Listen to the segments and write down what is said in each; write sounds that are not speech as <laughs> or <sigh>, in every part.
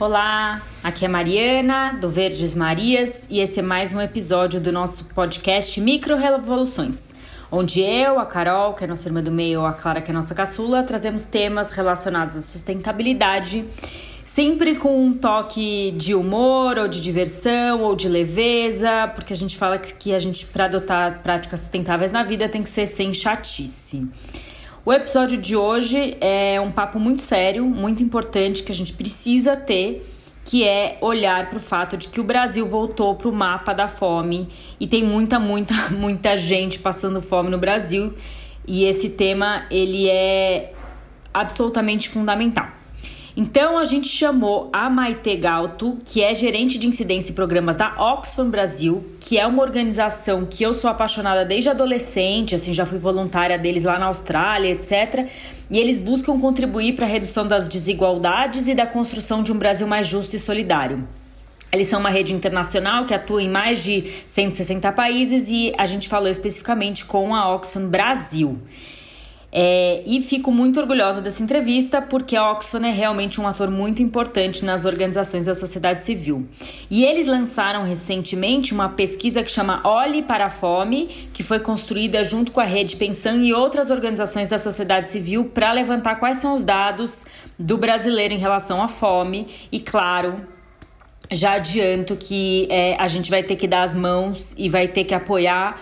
Olá, aqui é Mariana, do Verdes Marias, e esse é mais um episódio do nosso podcast Micro Revoluções, onde eu, a Carol, que é nossa irmã do meio, a Clara, que é nossa caçula, trazemos temas relacionados à sustentabilidade, sempre com um toque de humor, ou de diversão, ou de leveza, porque a gente fala que a gente, para adotar práticas sustentáveis na vida, tem que ser sem chatice. O episódio de hoje é um papo muito sério, muito importante que a gente precisa ter, que é olhar para o fato de que o Brasil voltou para o mapa da fome e tem muita, muita, <laughs> muita gente passando fome no Brasil. E esse tema ele é absolutamente fundamental. Então a gente chamou a Maite Galto, que é gerente de incidência e programas da Oxfam Brasil, que é uma organização que eu sou apaixonada desde adolescente, assim, já fui voluntária deles lá na Austrália, etc. E eles buscam contribuir para a redução das desigualdades e da construção de um Brasil mais justo e solidário. Eles são uma rede internacional que atua em mais de 160 países e a gente falou especificamente com a Oxfam Brasil. É, e fico muito orgulhosa dessa entrevista porque a Oxfam é realmente um ator muito importante nas organizações da sociedade civil. E eles lançaram recentemente uma pesquisa que chama Olhe para a Fome, que foi construída junto com a Rede Pensão e outras organizações da sociedade civil para levantar quais são os dados do brasileiro em relação à fome. E claro, já adianto que é, a gente vai ter que dar as mãos e vai ter que apoiar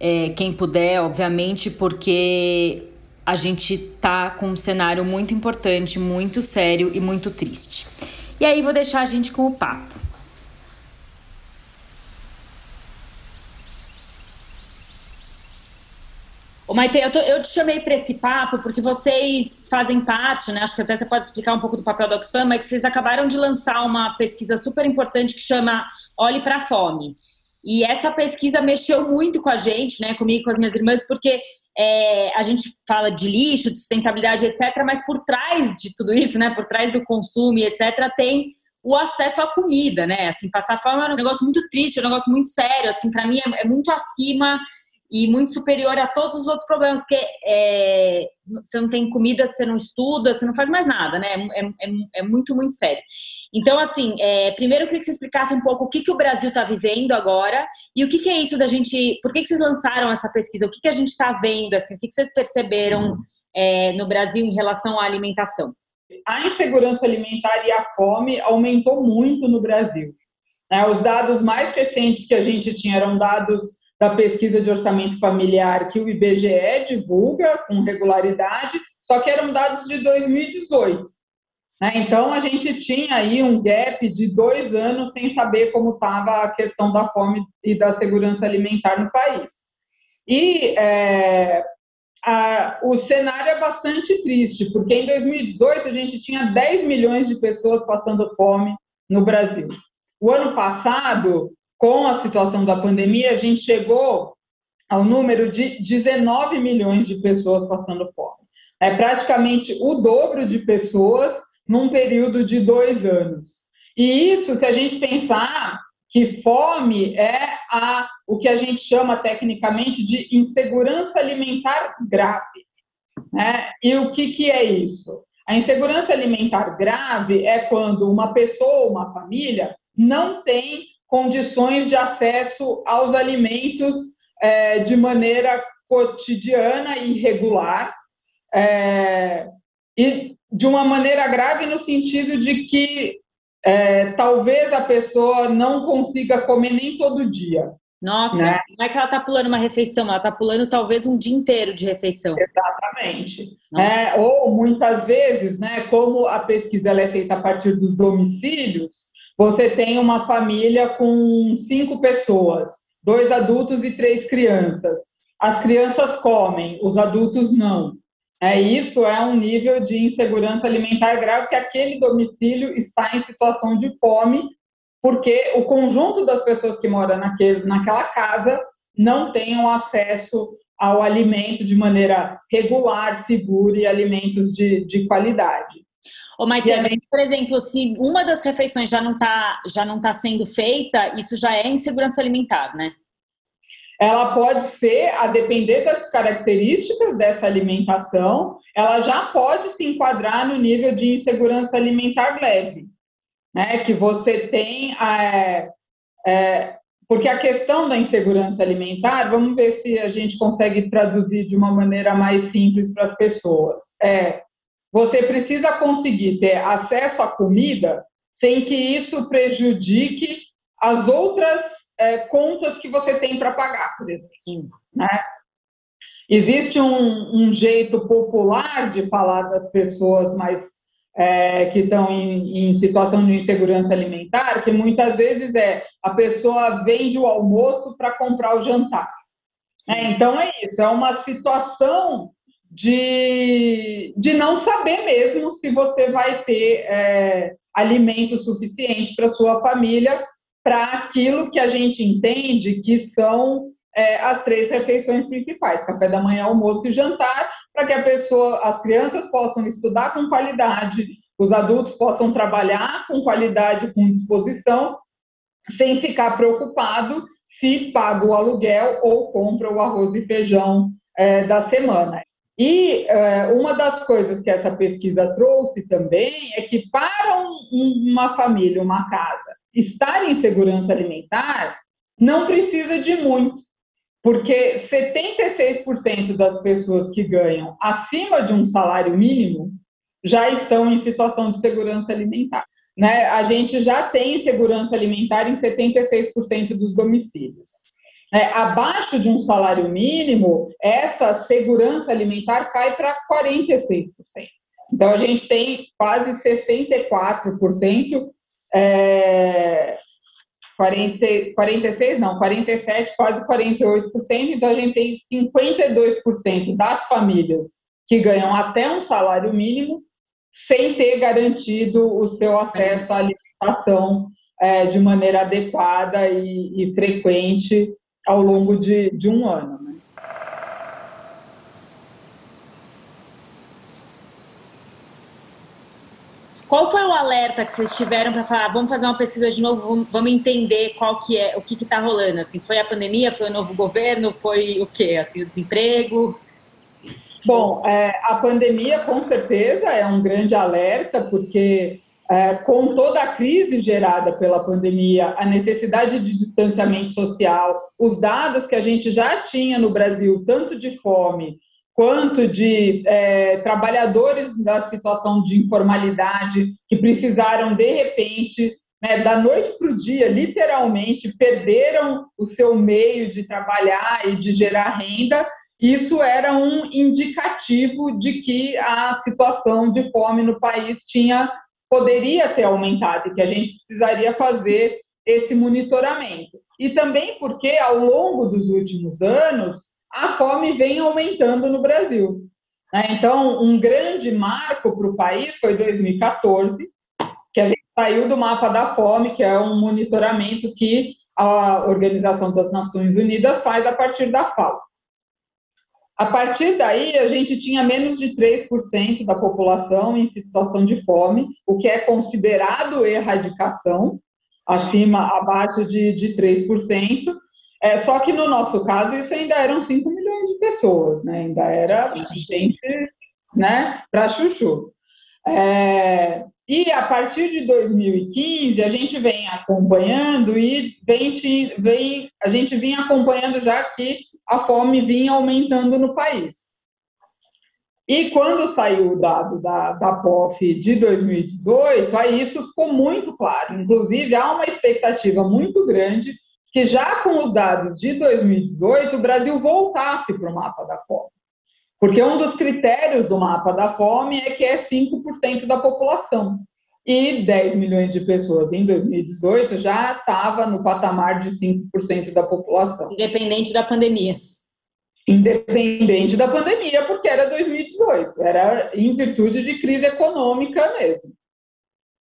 é, quem puder, obviamente, porque a gente tá com um cenário muito importante, muito sério e muito triste. E aí vou deixar a gente com o papo. Ô Maite, eu, tô, eu te chamei para esse papo porque vocês fazem parte, né? Acho que até você pode explicar um pouco do papel da Oxfam, mas vocês acabaram de lançar uma pesquisa super importante que chama Olhe para a Fome. E essa pesquisa mexeu muito com a gente, né? Comigo e com as minhas irmãs, porque é, a gente fala de lixo, de sustentabilidade, etc., mas por trás de tudo isso, né, por trás do consumo, etc., tem o acesso à comida, né? Assim, passar fome é um negócio muito triste, é um negócio muito sério, assim, para mim é, é, muito acima e muito superior a todos os outros problemas, porque é, você não tem comida, você não estuda, você não faz mais nada, né? É, é, é muito, muito sério. Então, assim, é, primeiro eu queria que você explicasse um pouco o que, que o Brasil está vivendo agora e o que, que, é isso da gente. Por que, que vocês lançaram essa pesquisa? O que, que a gente está vendo? Assim, o que, que vocês perceberam é, no Brasil em relação à alimentação? A insegurança alimentar e a fome aumentou muito no Brasil. É, os dados mais recentes que a gente tinha eram dados da pesquisa de orçamento familiar que o IBGE divulga com regularidade, só que eram dados de 2018. Né? Então, a gente tinha aí um gap de dois anos sem saber como estava a questão da fome e da segurança alimentar no país. E é, a, o cenário é bastante triste, porque em 2018 a gente tinha 10 milhões de pessoas passando fome no Brasil. O ano passado, com a situação da pandemia, a gente chegou ao número de 19 milhões de pessoas passando fome. É praticamente o dobro de pessoas num período de dois anos. E isso, se a gente pensar que fome é a, o que a gente chama tecnicamente de insegurança alimentar grave. Né? E o que, que é isso? A insegurança alimentar grave é quando uma pessoa, uma família, não tem condições de acesso aos alimentos é, de maneira cotidiana e regular. É, e de uma maneira grave no sentido de que é, talvez a pessoa não consiga comer nem todo dia. Nossa, né? não é que ela está pulando uma refeição, ela está pulando talvez um dia inteiro de refeição. Exatamente. É, ou muitas vezes, né, como a pesquisa é feita a partir dos domicílios, você tem uma família com cinco pessoas, dois adultos e três crianças. As crianças comem, os adultos não. É, isso é um nível de insegurança alimentar grave que aquele domicílio está em situação de fome, porque o conjunto das pessoas que moram naquele, naquela casa não tenham acesso ao alimento de maneira regular, segura e alimentos de, de qualidade. Ô, Maite, gente... por exemplo, se uma das refeições já não está já não tá sendo feita, isso já é insegurança alimentar, né? ela pode ser, a depender das características dessa alimentação, ela já pode se enquadrar no nível de insegurança alimentar leve. né, que você tem é, é, porque a questão da insegurança alimentar, vamos ver se a gente consegue traduzir de uma maneira mais simples para as pessoas. É, você precisa conseguir ter acesso à comida sem que isso prejudique as outras é, contas que você tem para pagar, por exemplo. Né? Existe um, um, jeito popular de falar das pessoas mais é, que estão em, em, situação de insegurança alimentar, que muitas vezes é a pessoa vende o almoço para comprar o jantar. É, então é isso, é uma situação de, de não saber mesmo se você vai ter é, alimento suficiente para sua família para aquilo que a gente entende que são é, as três refeições principais: café da manhã, almoço e jantar, para que a pessoa, as crianças possam estudar com qualidade, os adultos possam trabalhar com qualidade, com disposição, sem ficar preocupado se paga o aluguel ou compra o arroz e feijão é, da semana. E é, uma das coisas que essa pesquisa trouxe também é que para um, uma família, uma casa, estar em segurança alimentar, não precisa de muito. Porque 76% das pessoas que ganham acima de um salário mínimo já estão em situação de segurança alimentar. Né? A gente já tem segurança alimentar em 76% dos domicílios. É, abaixo de um salário mínimo, essa segurança alimentar cai para 46%. Então, a gente tem quase 64% é, 40, 46, não, 47, quase 48%. Então, a gente tem 52% das famílias que ganham até um salário mínimo sem ter garantido o seu acesso à alimentação é, de maneira adequada e, e frequente ao longo de, de um ano. Né? Qual foi o alerta que vocês tiveram para falar, vamos fazer uma pesquisa de novo, vamos, entender qual que é, o que está rolando? Assim, foi a pandemia, foi o novo governo, foi o quê? Assim, o desemprego? Bom, é, a pandemia com certeza é um grande alerta, porque é, com toda a crise gerada pela pandemia, a necessidade de distanciamento social, os dados que a gente já tinha no Brasil, tanto de fome quanto de é, trabalhadores da situação de informalidade que precisaram, de repente, né, da noite para o dia, literalmente, perderam o seu meio de trabalhar e de gerar renda. Isso era um indicativo de que a situação de fome no país tinha poderia ter aumentado e que a gente precisaria fazer esse monitoramento. E também porque, ao longo dos últimos anos, a fome vem aumentando no Brasil. Né? Então, um grande marco para o país foi 2014, que a gente saiu do mapa da fome, que é um monitoramento que a Organização das Nações Unidas faz a partir da FAO. A partir daí, a gente tinha menos de 3% da população em situação de fome, o que é considerado erradicação, acima, abaixo de, de 3%, é, só que no nosso caso, isso ainda eram 5 milhões de pessoas, né? Ainda era gente né, para chuchu. É, e a partir de 2015, a gente vem acompanhando e vem, vem, a gente vinha acompanhando já que a fome vinha aumentando no país. E quando saiu o dado da, da POF de 2018, aí isso ficou muito claro. Inclusive, há uma expectativa muito grande que já com os dados de 2018 o Brasil voltasse para o mapa da fome. Porque um dos critérios do mapa da fome é que é 5% da população. E 10 milhões de pessoas em 2018 já estava no patamar de 5% da população. Independente da pandemia. Independente da pandemia, porque era 2018, era em virtude de crise econômica mesmo.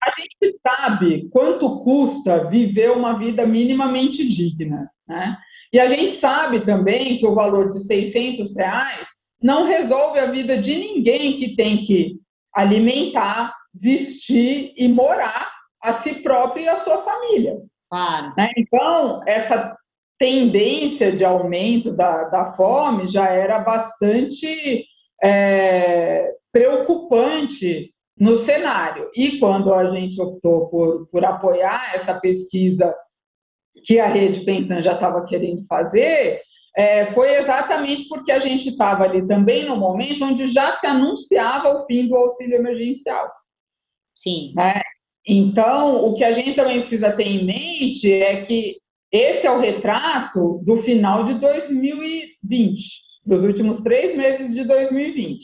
A gente sabe quanto custa viver uma vida minimamente digna, né? E a gente sabe também que o valor de 600 reais não resolve a vida de ninguém que tem que alimentar, vestir e morar a si próprio e a sua família. Claro. Né? Então, essa tendência de aumento da, da fome já era bastante é, preocupante no cenário. E quando a gente optou por, por apoiar essa pesquisa que a Rede Pensan já estava querendo fazer, é, foi exatamente porque a gente estava ali também no momento onde já se anunciava o fim do auxílio emergencial. Sim. Né? Então, o que a gente também precisa ter em mente é que esse é o retrato do final de 2020, dos últimos três meses de 2020.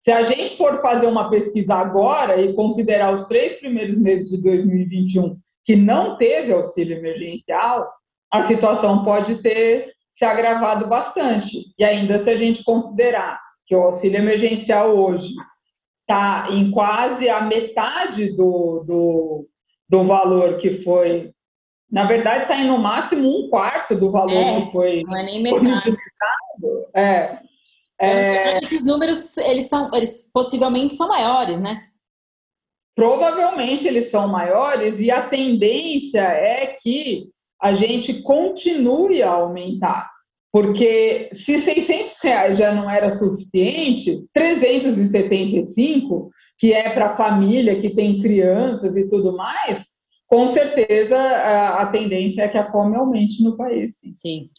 Se a gente for fazer uma pesquisa agora e considerar os três primeiros meses de 2021 que não teve auxílio emergencial, a situação pode ter se agravado bastante. E ainda se a gente considerar que o auxílio emergencial hoje está em quase a metade do, do, do valor que foi. Na verdade, está em no máximo um quarto do valor é, que foi. Não é nem metade. É. é. Esses números, eles são, eles possivelmente são maiores, né? Provavelmente eles são maiores e a tendência é que a gente continue a aumentar. Porque se 600 reais já não era suficiente, 375, que é para família que tem crianças e tudo mais, com certeza a, a, tendência é que a fome aumente no país. Sim. sim.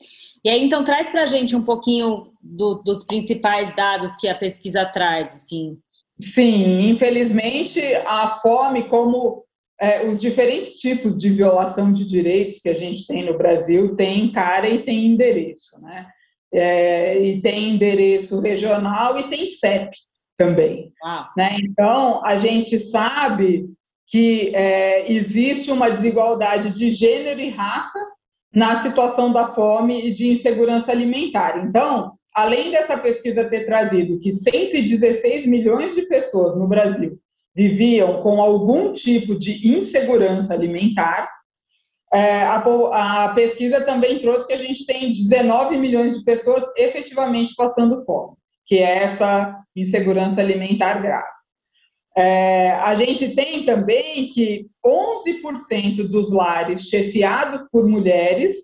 E aí, então, traz para a gente um pouquinho do, dos principais dados que a pesquisa traz, assim. Sim, infelizmente, a fome, como é, os diferentes tipos de violação de direitos que a gente tem no Brasil tem cara e tem endereço, né? É, e tem endereço regional e tem CEP também. Ah. Né? Então, a gente sabe que é, existe uma desigualdade de gênero e raça na situação da fome e de insegurança alimentar. Então, além dessa pesquisa ter trazido que 116 milhões de pessoas no Brasil viviam com algum tipo de insegurança alimentar. É, a, a, pesquisa também trouxe que a gente tem 19 milhões de pessoas efetivamente passando fome, que é essa insegurança alimentar grave. É, a gente tem também que 11% dos lares chefiados por mulheres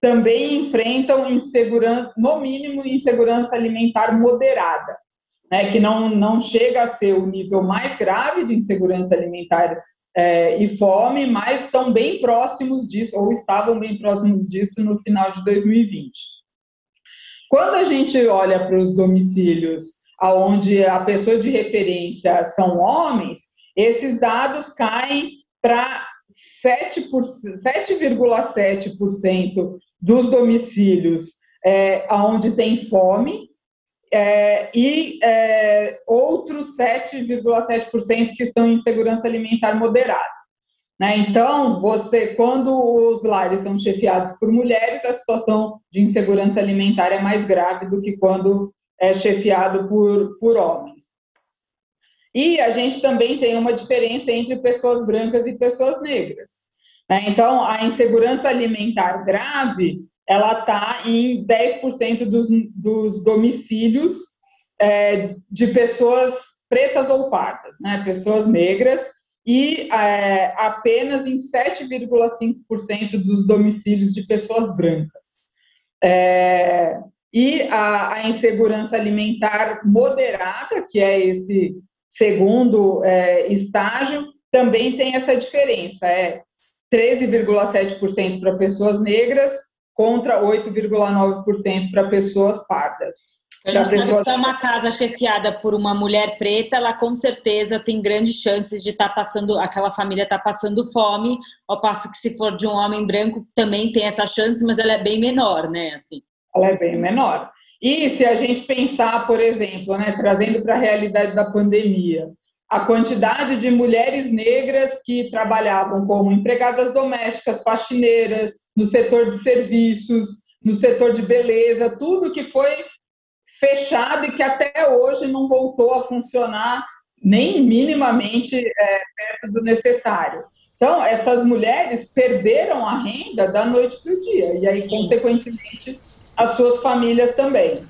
também enfrentam insegurança, no mínimo, insegurança alimentar moderada né, que não, não chega a ser o nível mais grave de insegurança alimentar é, e fome, mas estão bem próximos disso, ou estavam bem próximos disso no final de 2020. Quando a gente olha para os domicílios onde a pessoa de referência são homens, esses dados caem para 7,7% dos domicílios é, onde tem fome é, e é, outros 7,7% que estão em segurança alimentar moderada. Né? Então, você, quando os lares são chefiados por mulheres, a situação de insegurança alimentar é mais grave do que quando é chefiado por, por homens. E a gente também tem uma diferença entre pessoas brancas e pessoas negras. Né? Então, a insegurança alimentar grave ela está em 10% dos, dos domicílios é, de pessoas pretas ou pardas, né, pessoas negras, e é, apenas em 7,5% dos domicílios de pessoas brancas. É, e a, a, insegurança alimentar moderada, que é esse segundo é, estágio, também tem essa diferença, é 13,7% para pessoas negras contra 8,9% para pessoas pardas. A gente sabe pessoas... que é uma casa chefiada por uma mulher preta, ela com certeza tem grandes chances de estar tá passando, aquela família está passando fome, ao passo que se for de um homem branco também tem essa chance, mas ela é bem menor, né? Assim. Ela é bem menor. E se a gente pensar, por exemplo, né, trazendo para a realidade da pandemia, a quantidade de mulheres negras que trabalhavam como empregadas domésticas, faxineiras, no setor de serviços, no setor de beleza, tudo que foi fechado e que até hoje não voltou a funcionar nem minimamente é, perto do necessário. Então, essas mulheres perderam a renda da noite para o dia, e aí, consequentemente, as suas famílias também.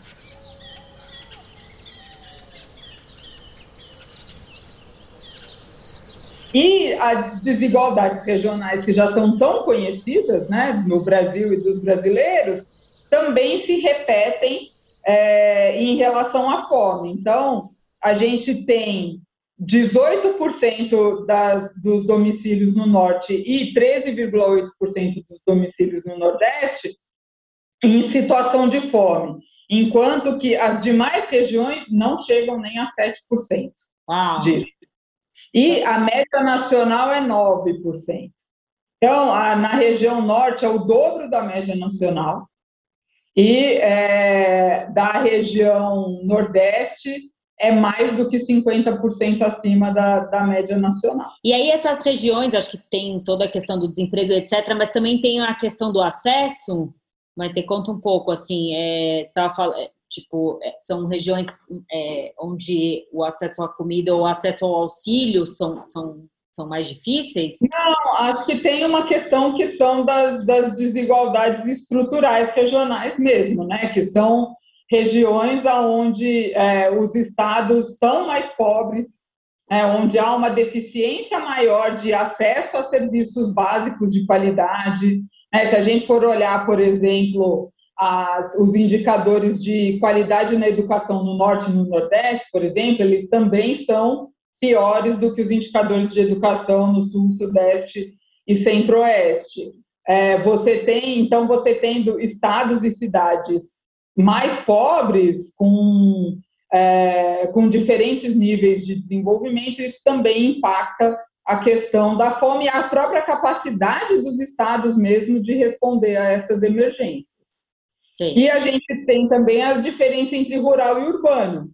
E as desigualdades regionais que já são tão conhecidas né, no Brasil e dos brasileiros também se repetem é, em relação à fome. Então, a gente tem 18% das, dos domicílios no norte e 13,8% dos domicílios no nordeste em situação de fome, enquanto que as demais regiões não chegam nem a 7% Uau. disso. E a média nacional é 9%. Então, a, na região norte é o dobro da média nacional, e é, da região nordeste é mais do que 50% acima da, da média nacional. E aí essas regiões, acho que tem toda a questão do desemprego, etc., mas também tem a questão do acesso, mas te conta um pouco, assim, é, você estava falando, é, tipo, é, são regiões é, onde o acesso à comida ou o acesso ao auxílio são, são são mais difíceis? Não, acho que tem uma questão que são das, das desigualdades estruturais regionais mesmo, né? Que são regiões onde é, os estados são mais pobres, é, onde há uma deficiência maior de acesso a serviços básicos de qualidade. É, se a gente for olhar, por exemplo, as, os indicadores de qualidade na educação no Norte e no Nordeste, por exemplo, eles também são piores do que os indicadores de educação no Sul, Sudeste e Centro-Oeste. É, você tem, então, você tendo estados e cidades mais pobres, com, é, com diferentes níveis de desenvolvimento, isso também impacta a questão da fome e a própria capacidade dos estados mesmo de responder a essas emergências. Sim. E a gente tem também a diferença entre rural e urbano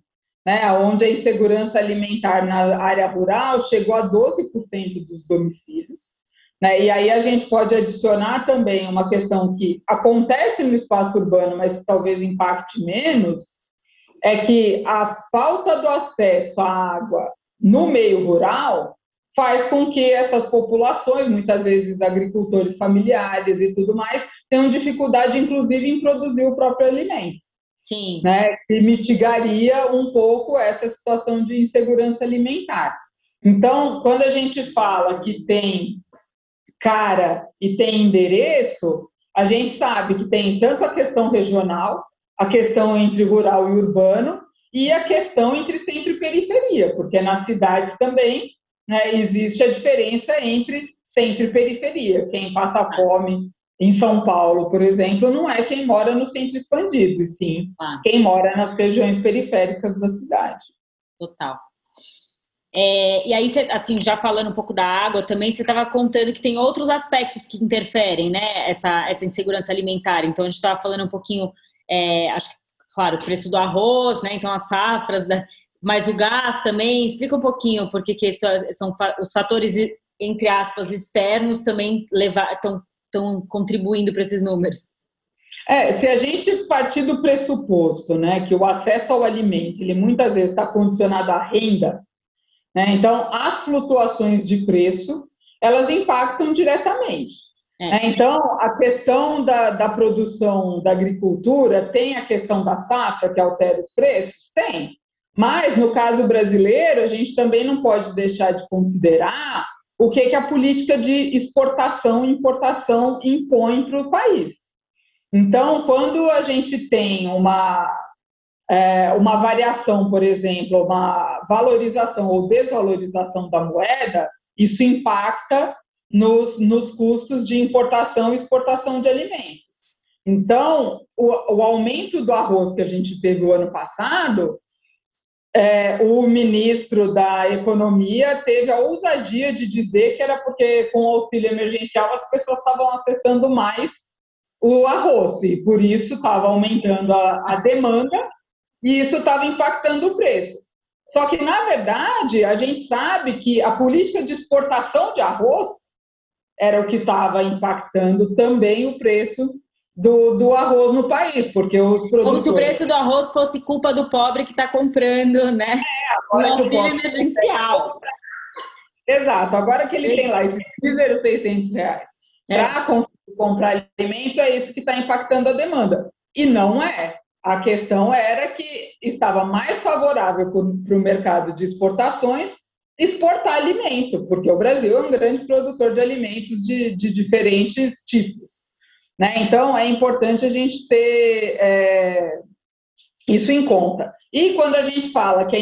né, onde a insegurança alimentar na área rural chegou a 12% dos domicílios. Né, e aí a gente pode adicionar também uma questão que acontece no espaço urbano, mas talvez impacte menos, é que a falta do acesso à água no meio rural faz com que essas populações, muitas vezes agricultores familiares e tudo mais, tenham dificuldade, inclusive, em produzir o próprio alimento. Sim. Né, que mitigaria um pouco essa situação de insegurança alimentar. Então, quando a gente fala que tem cara e tem endereço, a gente sabe que tem tanto a questão regional, a questão entre rural e urbano, e a questão entre centro e periferia, porque nas cidades também né, existe a diferença entre centro e periferia. Quem passa fome em São Paulo, por exemplo, não é quem mora no centro expandido, e sim quem mora nas regiões periféricas da cidade. Total. É, e aí, assim, já falando um pouco da água também, você estava contando que tem outros aspectos que interferem, né, essa, essa insegurança alimentar. Então, a gente estava falando um pouquinho, é, acho que, claro, o preço do arroz, né, então as safras, da, mas o gás também. Explica um pouquinho porque que são, os fatores, entre aspas, externos também estão estão contribuindo para esses números? É, se a gente partir do pressuposto, né, que o acesso ao alimento, ele muitas vezes está condicionado à renda, né, então as flutuações de preço, elas impactam diretamente. É. Né, então, a questão da, da produção da agricultura tem a questão da safra que altera os preços? Tem. Mas, no caso brasileiro, a gente também não pode deixar de considerar o que, que a política de exportação e importação impõe para o país. Então, quando a gente tem uma, é, uma variação, por exemplo, uma valorização ou desvalorização da moeda, isso impacta nos, nos custos de importação e exportação de alimentos. Então, o, o aumento do arroz que a gente teve o ano passado é, o ministro da Economia teve a ousadia de dizer que era porque, com o auxílio emergencial, as pessoas estavam acessando mais o arroz, e por isso estava aumentando a, a demanda e isso estava impactando o preço. Só que, na verdade, a gente sabe que a política de exportação de arroz era o que estava impactando também o preço do, do arroz no país, porque os produtores... Como se o preço do arroz fosse culpa do pobre que está comprando, né? É, o auxílio emergencial. Exato, agora que ele tem lá esses 600 reais é. para conseguir comprar alimento, é isso que está impactando a demanda. E não é. A questão era que estava mais favorável para o mercado de exportações exportar alimento, porque o Brasil é um grande produtor de alimentos de, de diferentes tipos. Né? Então, é importante a gente ter, é, Isso em conta. E quando a gente fala que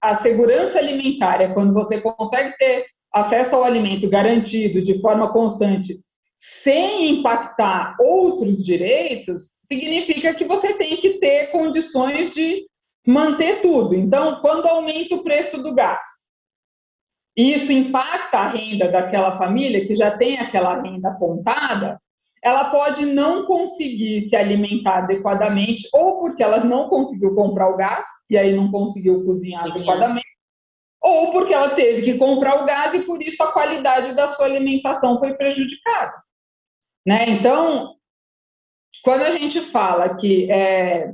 a segurança alimentar é quando você consegue ter acesso ao alimento garantido de forma constante, sem impactar outros direitos, significa que você tem que ter condições de manter tudo. Então, quando aumenta o preço do gás, isso impacta a renda daquela família que já tem aquela renda apontada, ela pode não conseguir se alimentar adequadamente, ou porque ela não conseguiu comprar o gás, e aí não conseguiu cozinhar adequadamente, ou porque ela teve que comprar o gás e por isso a qualidade da sua alimentação foi prejudicada. Né? Então, quando a gente fala que é,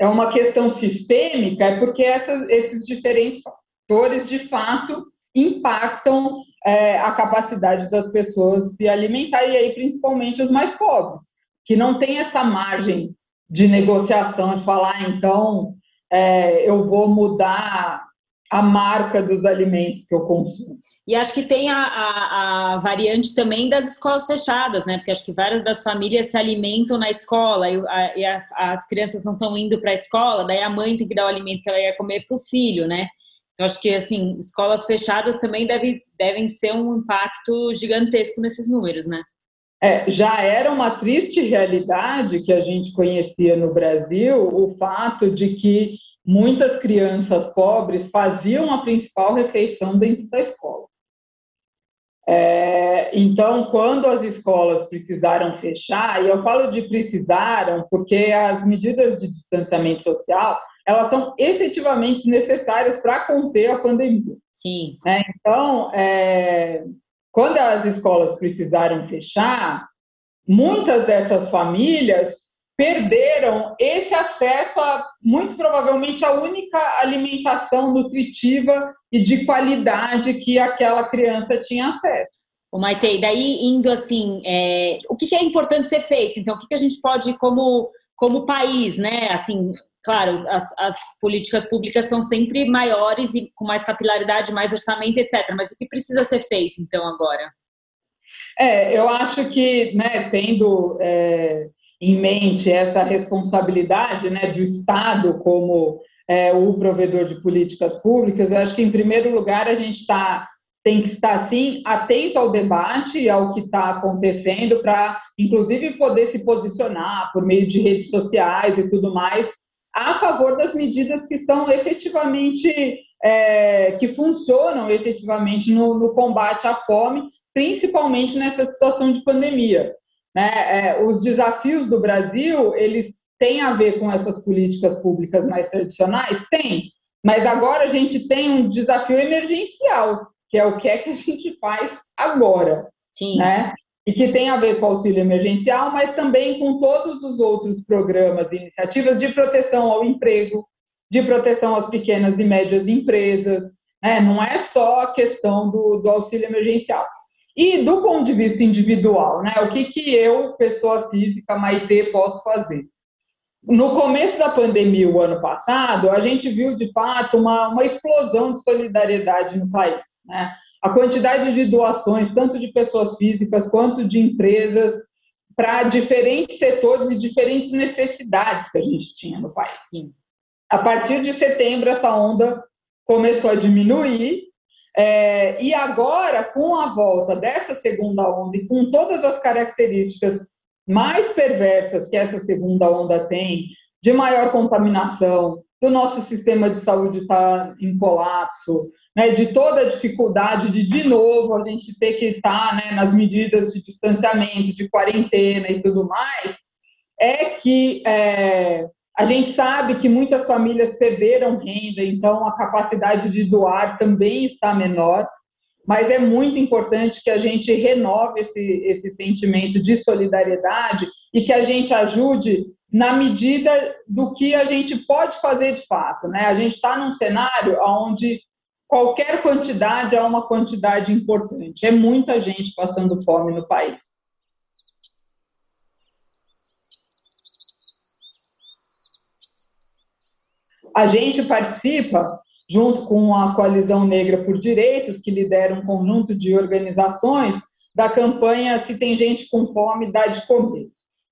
é uma questão sistêmica, é porque essas, esses diferentes fatores, de fato, impactam é, a capacidade das pessoas se alimentar, e aí principalmente os mais pobres, que não tem essa margem de negociação, de falar, ah, então é, eu vou mudar a marca dos alimentos que eu consumo. E acho que tem a, a, a, variante também das escolas fechadas, né? Porque acho que várias das famílias se alimentam na escola e, a, e as crianças não estão indo para a escola, daí a mãe tem que dar o alimento que ela ia comer para o filho, né? Então, acho que, assim, escolas fechadas também deve, devem ser um impacto gigantesco nesses números, né? É, já era uma triste realidade que a gente conhecia no Brasil o fato de que muitas crianças pobres faziam a principal refeição dentro da escola. É, então, quando as escolas precisaram fechar, e eu falo de precisaram porque as medidas de distanciamento social elas são efetivamente necessárias para conter a pandemia. Sim. É, então, é, quando as escolas precisaram fechar, muitas dessas famílias perderam esse acesso a, muito provavelmente, a única alimentação nutritiva e de qualidade que aquela criança tinha acesso. O Maite, daí indo assim, é, o que, que, é importante ser feito? Então, o que, que a gente pode, como, como país, né, assim, claro, as, as, políticas públicas são sempre maiores e com mais capilaridade, mais orçamento, etc. Mas o que precisa ser feito, então, agora? É, eu acho que, né, tendo é, em mente essa responsabilidade né, do Estado como é, o provedor de políticas públicas, eu acho que, em primeiro lugar, a gente está tem que estar, sim, atento ao debate e ao que está acontecendo, para, inclusive, poder se posicionar por meio de redes sociais e tudo mais, a favor das medidas que são efetivamente, é, que funcionam efetivamente no, no, combate à fome, principalmente nessa situação de pandemia. Né? É, os desafios do Brasil, eles têm a ver com essas políticas públicas mais tradicionais? Tem, mas agora a gente tem um desafio emergencial, que é o que é que a gente faz agora. Sim. Né? E que tem a ver com o auxílio emergencial, mas também com todos os outros programas e iniciativas de proteção ao emprego, de proteção às pequenas e médias empresas. Né? Não é só a questão do, do auxílio emergencial. E do ponto de vista individual, né? o que, que eu, pessoa física, Maite, posso fazer? No começo da pandemia, o ano passado, a gente viu, de fato, uma, uma explosão de solidariedade no país. Né? A quantidade de doações, tanto de pessoas físicas quanto de empresas, para diferentes setores e diferentes necessidades que a gente tinha no país. Sim. A partir de setembro, essa onda começou a diminuir, é, e agora, com a volta dessa segunda onda e com todas as características mais perversas que essa segunda onda tem, de maior contaminação, do nosso sistema de saúde estar tá em colapso, né, de toda a dificuldade de, de novo, a gente ter que estar tá, né, nas medidas de distanciamento, de quarentena e tudo mais, é que é, a gente sabe que muitas famílias perderam renda, então a capacidade de doar também está menor, mas é muito importante que a gente renove esse, esse sentimento de solidariedade e que a gente ajude na medida do que a gente pode fazer de fato. Né? A gente está num cenário onde qualquer quantidade é uma quantidade importante. É muita gente passando fome no país. A gente participa, junto com a Coalizão Negra por Direitos, que lidera um conjunto de organizações, da campanha Se Tem Gente com Fome, Dá de Comer.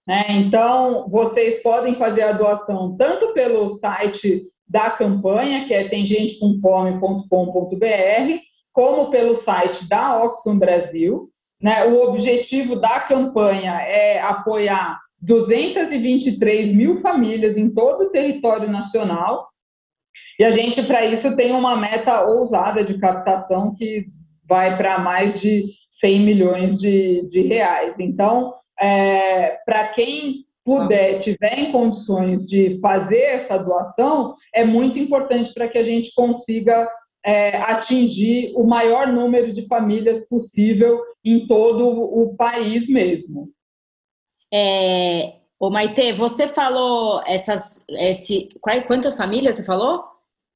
Né? Então, vocês podem fazer a doação tanto pelo site da campanha, que é temgentecomfome.com.br, como pelo site da Oxfam Brasil. Né? O objetivo da campanha é apoiar 223 mil famílias em todo o território nacional. E a gente, para isso, tem uma meta ousada de captação que vai para mais de 100 milhões de, de reais. Então, é, para quem puder, tiver em condições de fazer essa doação, é muito importante para que a gente consiga é, atingir o maior número de famílias possível em todo o país mesmo. É, ô Maite, você falou essas, esse, quantas famílias você falou?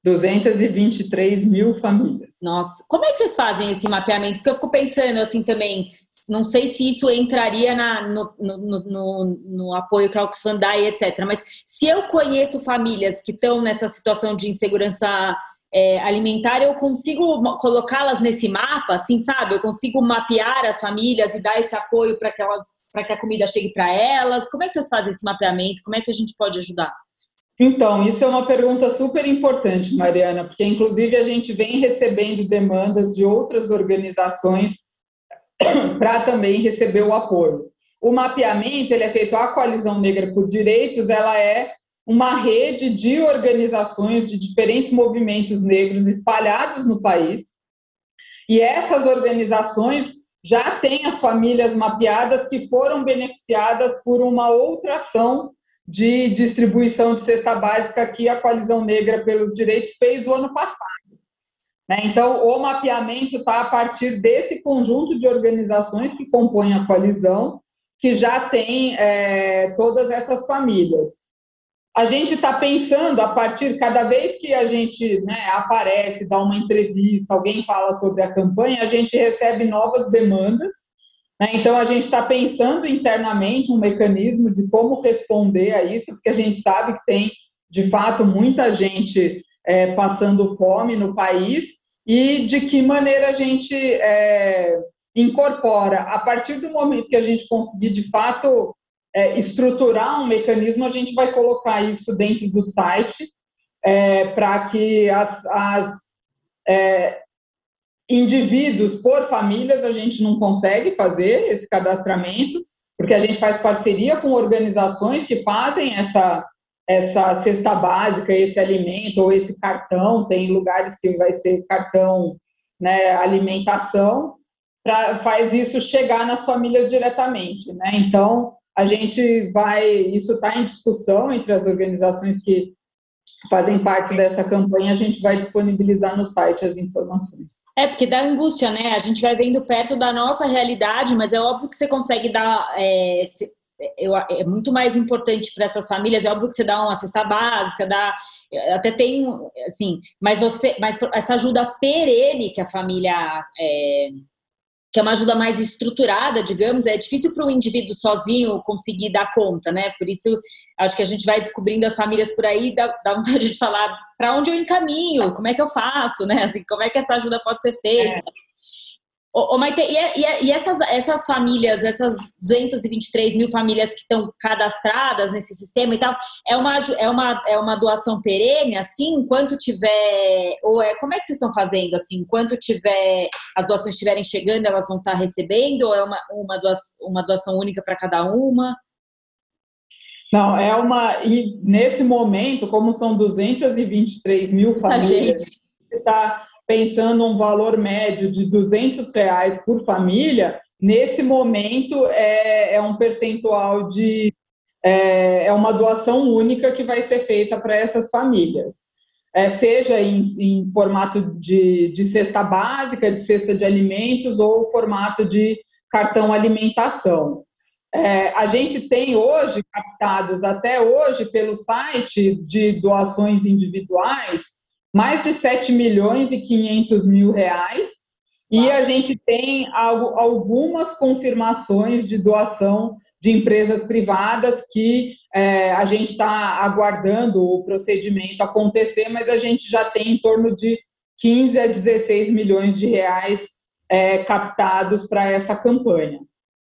223 mil famílias. Nossa, como é que vocês fazem esse mapeamento? Porque eu fico pensando assim também, não sei se isso entraria na, no, no, no, no, apoio que a Oxfam dá e etc. Mas se eu conheço famílias que estão nessa situação de insegurança é, alimentar, eu consigo colocá-las nesse mapa, assim, sabe? Eu consigo mapear as famílias e dar esse apoio para que, elas, que a comida chegue para elas. Como é que vocês fazem esse mapeamento? Como é que a gente pode ajudar? Então, isso é uma pergunta super importante, Mariana, porque inclusive a gente vem recebendo demandas de outras organizações <coughs> para também receber o apoio. O mapeamento ele é feito a Coalizão Negra por Direitos, ela é uma rede de organizações de diferentes movimentos negros espalhados no país. E essas organizações já têm as famílias mapeadas que foram beneficiadas por uma outra ação de distribuição de cesta básica que a Coalizão Negra pelos Direitos fez o ano passado. Né? Então, o mapeamento está a partir desse conjunto de organizações que compõem a coalizão, que já tem é, todas essas famílias. A gente está pensando, a partir, cada vez que a gente né, aparece, dá uma entrevista, alguém fala sobre a campanha, a gente recebe novas demandas né? Então, a gente está pensando internamente um mecanismo de como responder a isso, porque a gente sabe que tem, de fato, muita gente é, passando fome no país e de que maneira a gente é, incorpora. A partir do momento que a gente conseguir, de fato, é, estruturar um mecanismo, a gente vai colocar isso dentro do site é, para que as, as é, indivíduos por famílias, a gente não consegue fazer esse cadastramento, porque a gente faz parceria com organizações que fazem essa, essa cesta básica, esse alimento ou esse cartão. Tem lugares que vai ser cartão né, alimentação, pra, faz isso chegar nas famílias diretamente. Né? Então, a gente vai, isso está em discussão entre as organizações que fazem parte dessa campanha, a gente vai disponibilizar no site as informações. É, porque dá angústia, né? A gente vai vendo perto da nossa realidade, mas é óbvio que você consegue dar. É, eu, é muito mais importante para essas famílias, é óbvio que você dá uma cesta básica, dá. Até tem, assim, mas você, mas essa ajuda perene que a família é, que é uma ajuda mais estruturada, digamos, é difícil para o indivíduo sozinho conseguir dar conta, né? Por isso, acho que a gente vai descobrindo as famílias por aí, dá, dá vontade de falar para onde eu encaminho, como é que eu faço, né? Assim, como é que essa ajuda pode ser feita. É. Ô, ô, Maite, e, e, e, essas, essas famílias, essas 223 mil famílias que estão cadastradas nesse sistema e tal, é uma, é uma, é uma doação perene, assim, enquanto tiver. Ou é como é que vocês estão fazendo? Assim, enquanto tiver as doações estiverem chegando, elas vão estar recebendo, ou é uma, uma, doação, uma doação única para cada uma? Não, é uma. E nesse momento, como são 223 mil famílias, está pensando um valor médio de 200 reais por família, nesse momento é, é um percentual de. É, é, uma doação única que vai ser feita para essas famílias. É, seja em, em formato de, de, cesta básica, de cesta de alimentos ou formato de cartão alimentação. É, a gente tem hoje captados até hoje pelo site de doações individuais mais de 7 milhões e 500 mil reais. E a gente tem algumas confirmações de doação de empresas privadas que é, a gente está aguardando o procedimento acontecer, mas a gente já tem em torno de 15 a 16 milhões de reais é, captados para essa campanha.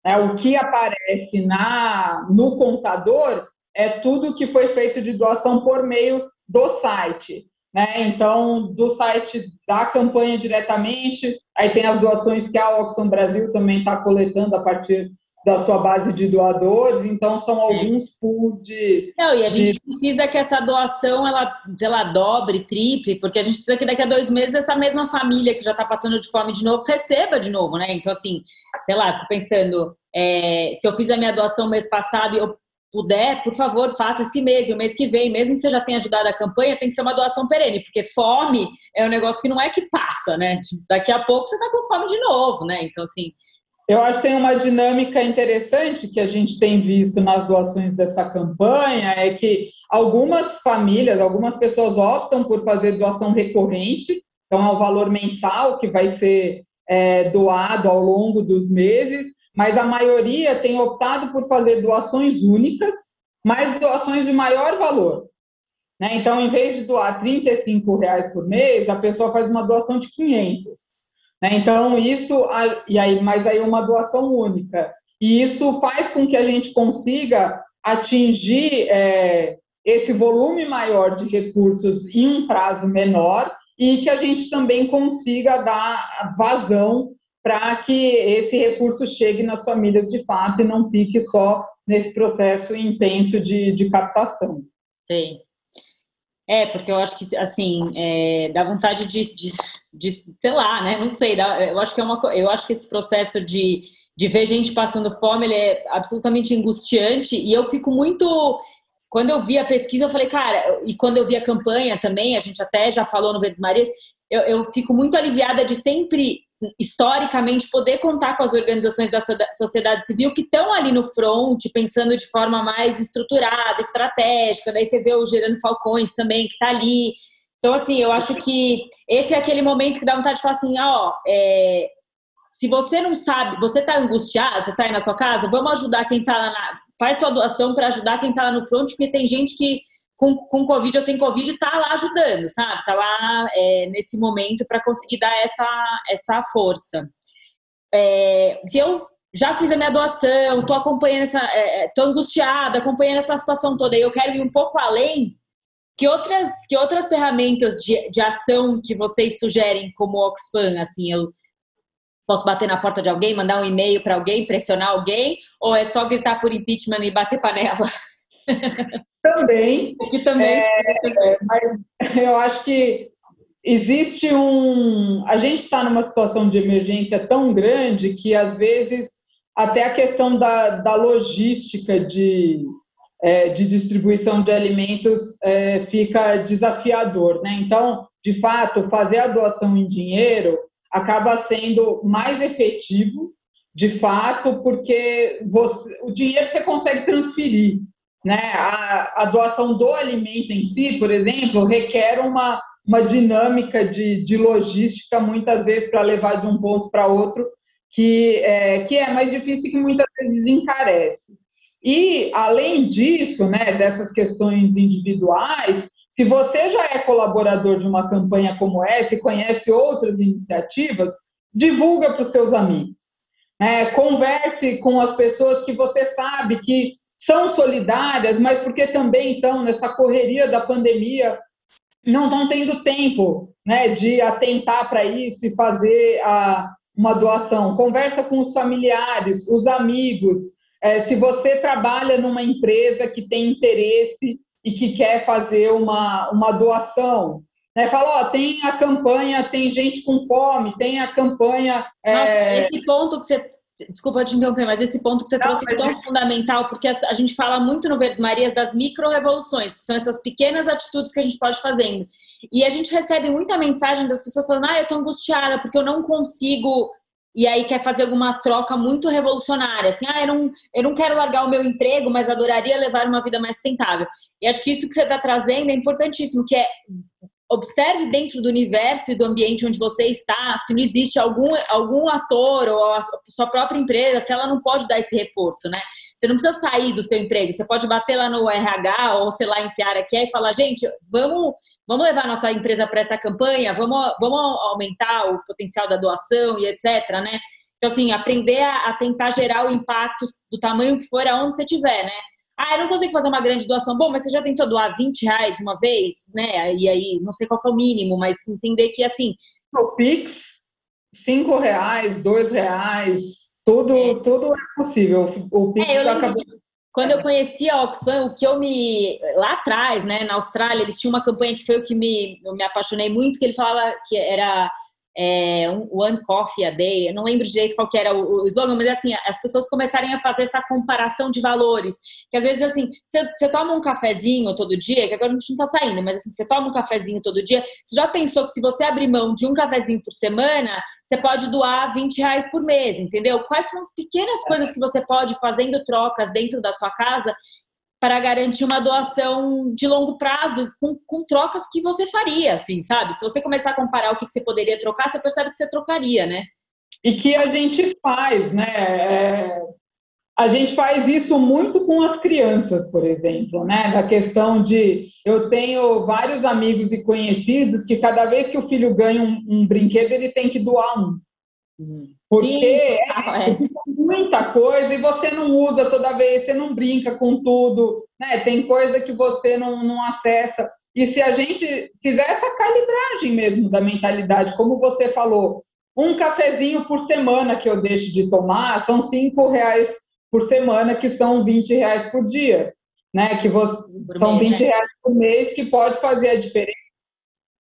Né? O que aparece na, no contador é tudo que foi feito de doação por meio do site. Né? Então, do site da campanha diretamente, aí tem as doações que a Oxfam Brasil também está coletando a partir da sua base de doadores, então são alguns pools de. Não, e a gente de... precisa que essa doação ela, ela dobre, triple, porque a gente precisa que daqui a dois meses essa mesma família que já está passando de fome de novo receba de novo, né? Então, assim, sei lá, fico pensando, é, se eu fiz a minha doação mês passado e eu puder, por favor, faça esse mês e o mês que vem, mesmo que você já tenha ajudado a campanha, tem que ser uma doação perene, porque fome é um negócio que não é que passa, né? Tipo, daqui a pouco você está com fome de novo, né? Então, assim, eu acho que tem uma dinâmica interessante que a gente tem visto nas doações dessa campanha, é que algumas famílias, algumas pessoas optam por fazer doação recorrente, então é um valor mensal que vai ser é, doado ao longo dos meses, mas a maioria tem optado por fazer doações únicas, mas doações de maior valor. Né? Então, em vez de doar R$ reais por mês, a pessoa faz uma doação de 500. Né? Então, isso, e aí, mas aí uma doação única. E isso faz com que a gente consiga atingir é, esse volume maior de recursos em um prazo menor e que a gente também consiga dar vazão para que esse recurso chegue nas famílias de fato e não fique só nesse processo intenso de, de captação. Sim. É, porque eu acho que, assim, é, dá vontade de, de de, sei lá, né? Não sei, eu acho que é uma eu acho que esse processo de, de ver gente passando fome ele é absolutamente angustiante e eu fico muito quando eu vi a pesquisa, eu falei, cara, e quando eu vi a campanha também, a gente até já falou no Verdes Marias, eu, eu fico muito aliviada de sempre, historicamente, poder contar com as organizações da sociedade civil que estão ali no front, pensando de forma mais estruturada, estratégica. Daí você vê o Gerando Falcões também, que está ali, então, assim, eu acho que esse é aquele momento que dá vontade de falar assim, ó, é, se você não sabe, você está angustiado, você está aí na sua casa, vamos ajudar quem está lá na, faz sua doação para ajudar quem está lá no front, porque tem gente que com, com Covid ou sem Covid está lá ajudando, sabe? Está lá é, nesse momento para conseguir dar essa, essa força. É, se eu já fiz a minha doação, estou acompanhando essa, estou é, angustiada, acompanhando essa situação toda, e eu quero ir um pouco além, que outras, que outras ferramentas de, de ação que vocês sugerem como Oxfam? Assim, eu posso bater na porta de alguém, mandar um e-mail para alguém, pressionar alguém, ou é só gritar por impeachment e bater panela? <laughs> Também. Que também. É, mas <laughs> eu acho que existe um. A gente está numa situação de emergência tão grande que às vezes até a questão da, da logística de é, de distribuição de alimentos é, fica desafiador. Né? Então, de fato, fazer a doação em dinheiro acaba sendo mais efetivo, de fato, porque você, o dinheiro você consegue transferir. Né? A, a, doação do alimento em si, por exemplo, requer uma, uma dinâmica de, de logística, muitas vezes, para levar de um ponto para outro, que é, que é mais difícil e que muitas vezes encarece. E, além disso, né, dessas questões individuais, se você já é colaborador de uma campanha como essa e conhece outras iniciativas, divulga para os seus amigos. Né? Converse com as pessoas que você sabe que são solidárias, mas porque também estão nessa correria da pandemia, não estão tendo tempo né, de atentar para isso e fazer a, uma doação. Conversa com os familiares, os amigos, é, se você trabalha numa empresa que tem interesse e que quer fazer uma, uma doação, né? Fala, ó, tem a campanha, tem gente com fome, tem a campanha. É... esse ponto que você. Desculpa te interromper, mas esse ponto que você Não, trouxe é tão fundamental, porque a, a, gente fala muito no Verdes Marias das micro-revoluções, que são essas pequenas atitudes que a gente pode fazendo. E a gente recebe muita mensagem das pessoas falando: ah, eu tô angustiada porque eu não consigo e aí quer fazer alguma troca muito revolucionária, assim, ah, eu não, eu não quero largar o meu emprego, mas adoraria levar uma vida mais sustentável. E acho que isso que você está trazendo é importantíssimo, que é observe dentro do universo e do ambiente onde você está, se não existe algum, algum ator ou a sua própria empresa, se ela não pode dar esse reforço, né? Você não precisa sair do seu emprego, você pode bater lá no RH ou sei lá em que área que é e falar, gente, vamos vamos levar nossa empresa para essa campanha, vamos, vamos aumentar o potencial da doação e etc, né? Então, assim, aprender a, a tentar gerar o impacto do tamanho que for aonde você estiver, né? Ah, eu não consigo fazer uma grande doação. Bom, mas você já tentou doar 20 reais uma vez, né? E aí, não sei qual é o mínimo, mas entender que, assim... O Pix, 5 reais, 2 reais, tudo é, tudo é possível. O Pix é, acabou... Quando eu conheci a Oxfam, o que eu me. Lá atrás, né, na Austrália, eles tinham uma campanha que foi o que me, eu me apaixonei muito, que ele falava que era é, um One Coffee a Day, eu não lembro direito qual que era o, o slogan, mas assim, as pessoas começarem a fazer essa comparação de valores, que às vezes assim, você, toma um cafezinho todo dia, que agora a gente não tá saindo, mas assim, você toma um cafezinho todo dia, você já pensou que se você abrir mão de um cafezinho por semana, você pode doar 20 reais por mês, entendeu? Quais são as pequenas coisas que você pode fazendo trocas dentro da sua casa para garantir uma doação de longo prazo com, com, trocas que você faria, assim, sabe? Se você começar a comparar o que, que você poderia trocar, você percebe que você trocaria, né? E que a gente faz, né? É, a gente faz isso muito com as crianças, por exemplo, né? Da questão de eu tenho vários amigos e conhecidos que cada vez que o filho ganha um, um brinquedo, ele tem que doar um. Porque Sim, é, é. muita coisa e você não usa toda vez, você não brinca com tudo, né? Tem coisa que você não, não acessa. E se a gente fizer essa calibragem mesmo da mentalidade, como você falou, um cafezinho por semana que eu deixo de tomar são cinco reais por semana, que são 20 reais por dia, né? Que você, são mês, 20 né? reais por mês que pode fazer a diferença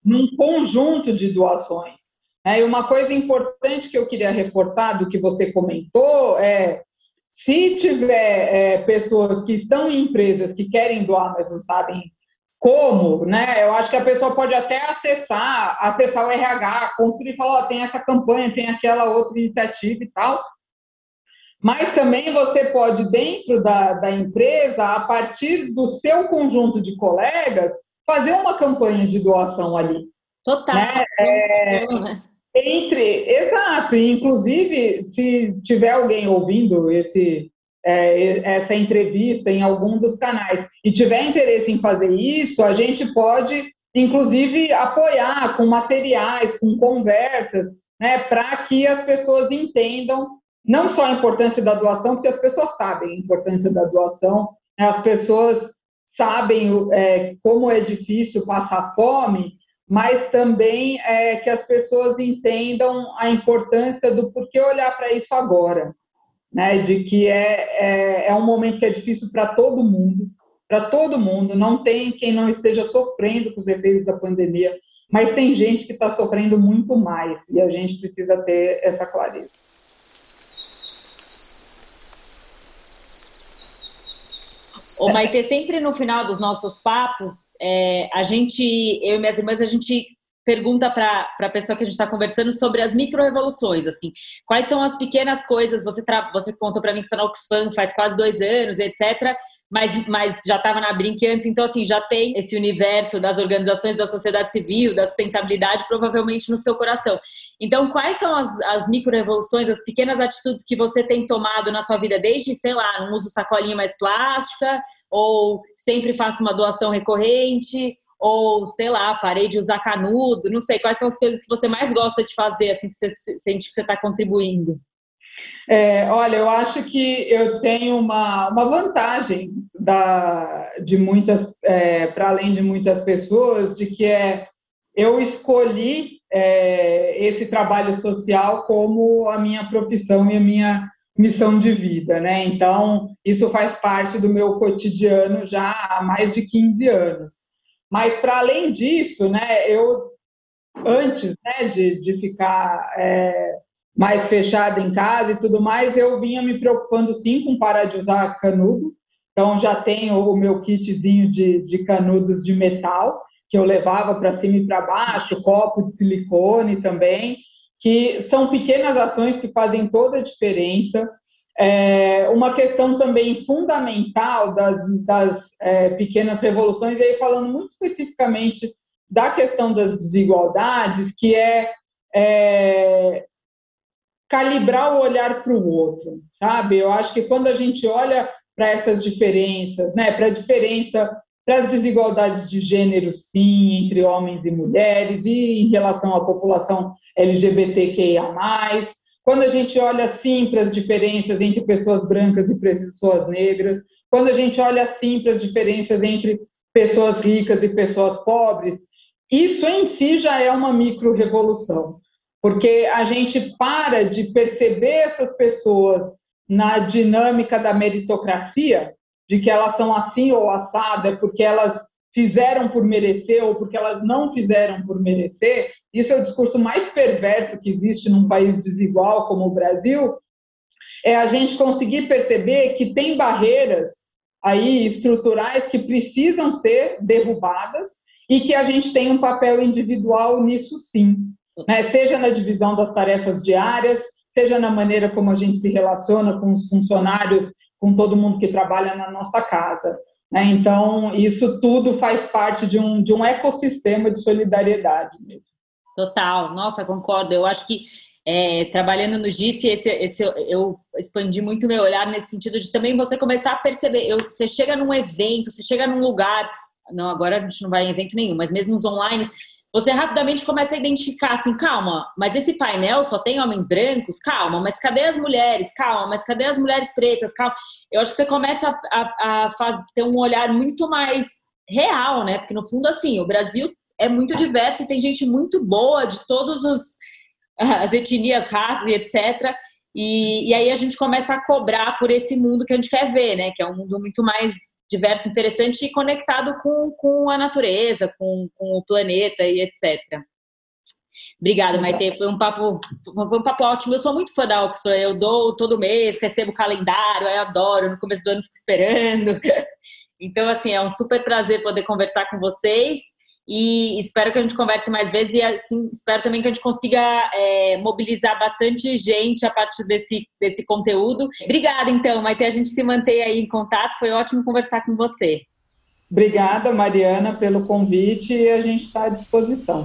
num conjunto de doações. É, e uma coisa importante que eu queria reforçar do que você comentou é se tiver é, pessoas que estão em empresas que querem doar, mas não sabem como, né? Eu acho que a pessoa pode até acessar, acessar o RH, construir e falar, oh, tem essa campanha, tem aquela outra iniciativa e tal. Mas também você pode, dentro da, da empresa, a partir do seu conjunto de colegas, fazer uma campanha de doação ali. Total. Né? É, né? Entre, exato, e inclusive se tiver alguém ouvindo esse, é, essa entrevista em algum dos canais e tiver interesse em fazer isso, a gente pode, inclusive, apoiar com materiais, com conversas, né, para que as pessoas entendam não só a importância da doação, porque as pessoas sabem a importância da doação, né, as pessoas sabem é, como é difícil passar fome, mas também é, que as pessoas entendam a importância do porquê olhar para isso agora, né? De que é, é, é um momento que é difícil para todo mundo, para todo mundo. Não tem quem não esteja sofrendo com os efeitos da pandemia, mas tem gente que está sofrendo muito mais e a gente precisa ter essa clareza. Ô, Maite, sempre no final dos nossos papos, é, a gente, eu e minhas irmãs, a gente pergunta para a pessoa que a gente está conversando sobre as micro-revoluções, assim. Quais são as pequenas coisas, você, você contou para mim que você é na Oxfam faz quase dois anos, etc., mas, mas já estava na Brink antes, então assim, já tem esse universo das organizações da sociedade civil, da sustentabilidade, provavelmente no seu coração. Então, quais são as, as micro-revoluções, as pequenas atitudes que você tem tomado na sua vida, desde, sei lá, não uso sacolinha mais plástica, ou sempre faço uma doação recorrente, ou, sei lá, parei de usar canudo, não sei, quais são as coisas que você mais gosta de fazer, assim, que você sente que você está contribuindo? É, olha, eu acho que eu tenho uma, uma vantagem da, de muitas, é, para além de muitas pessoas, de que é eu escolhi é, esse trabalho social como a minha profissão e a minha missão de vida, né? Então, isso faz parte do meu cotidiano já há mais de 15 anos. Mas, para além disso, né, eu, antes né, de, de ficar é, mais fechada em casa e tudo mais, eu vinha me preocupando sim com parar de usar canudo. Então já tenho o meu kitzinho de, de canudos de metal, que eu levava para cima e para baixo, copo de silicone também, que são pequenas ações que fazem toda a diferença. É, uma questão também fundamental das, das é, pequenas revoluções, e aí falando muito especificamente da questão das desigualdades, que é, é calibrar o olhar para o outro, sabe? Eu acho que quando a gente olha para essas diferenças, né, para a diferença, para as desigualdades de gênero, sim, entre homens e mulheres, e em relação à população LGBTQIA, quando a gente olha sim para as diferenças entre pessoas brancas e pessoas negras, quando a gente olha sim para as diferenças entre pessoas ricas e pessoas pobres, isso em si já é uma micro-revolução, porque a gente para de perceber essas pessoas na dinâmica da meritocracia, de que elas são assim ou assada, porque elas fizeram por merecer ou porque elas não fizeram por merecer. Isso é o discurso mais perverso que existe num país desigual como o Brasil. É a gente conseguir perceber que tem barreiras aí estruturais que precisam ser derrubadas e que a gente tem um papel individual nisso sim, né? seja na divisão das tarefas diárias, seja na maneira como a gente se relaciona com os funcionários, com todo mundo que trabalha na nossa casa. Né? Então, isso tudo faz parte de um, de um ecossistema de solidariedade mesmo. Total, nossa, concordo. Eu acho que é, trabalhando no GIF, esse, esse, eu expandi muito meu olhar nesse sentido de também você começar a perceber. Eu, você chega num evento, você chega num lugar, não, agora a gente não vai em evento nenhum, mas mesmo nos online, você rapidamente começa a identificar assim, calma, mas esse painel só tem homens brancos? Calma, mas cadê as mulheres? Calma, mas cadê as mulheres pretas? Calma. Eu acho que você começa a, a, a ter um olhar muito mais real, né? Porque no fundo, assim, o Brasil é muito diverso e tem gente muito boa de todos os <laughs> as etnias, raças e etc. E, e aí a gente começa a cobrar por esse mundo que a gente quer ver, né? Que é um mundo muito mais diverso, interessante e conectado com, com a natureza, com, com o planeta e etc. Obrigada, Maite. Foi um papo, foi um papo ótimo. Eu sou muito fã da Oxford. Eu dou todo mês, recebo o calendário, eu adoro. No começo do ano fico esperando. <laughs> Então, assim, é um super prazer poder conversar com vocês e espero que a gente converse mais vezes e assim, espero também que a gente consiga é, mobilizar bastante gente a partir desse, desse conteúdo. Obrigada, então, Maite, a gente se mantém aí em contato, foi ótimo conversar com você. Obrigada, Mariana, pelo convite e a gente está à disposição.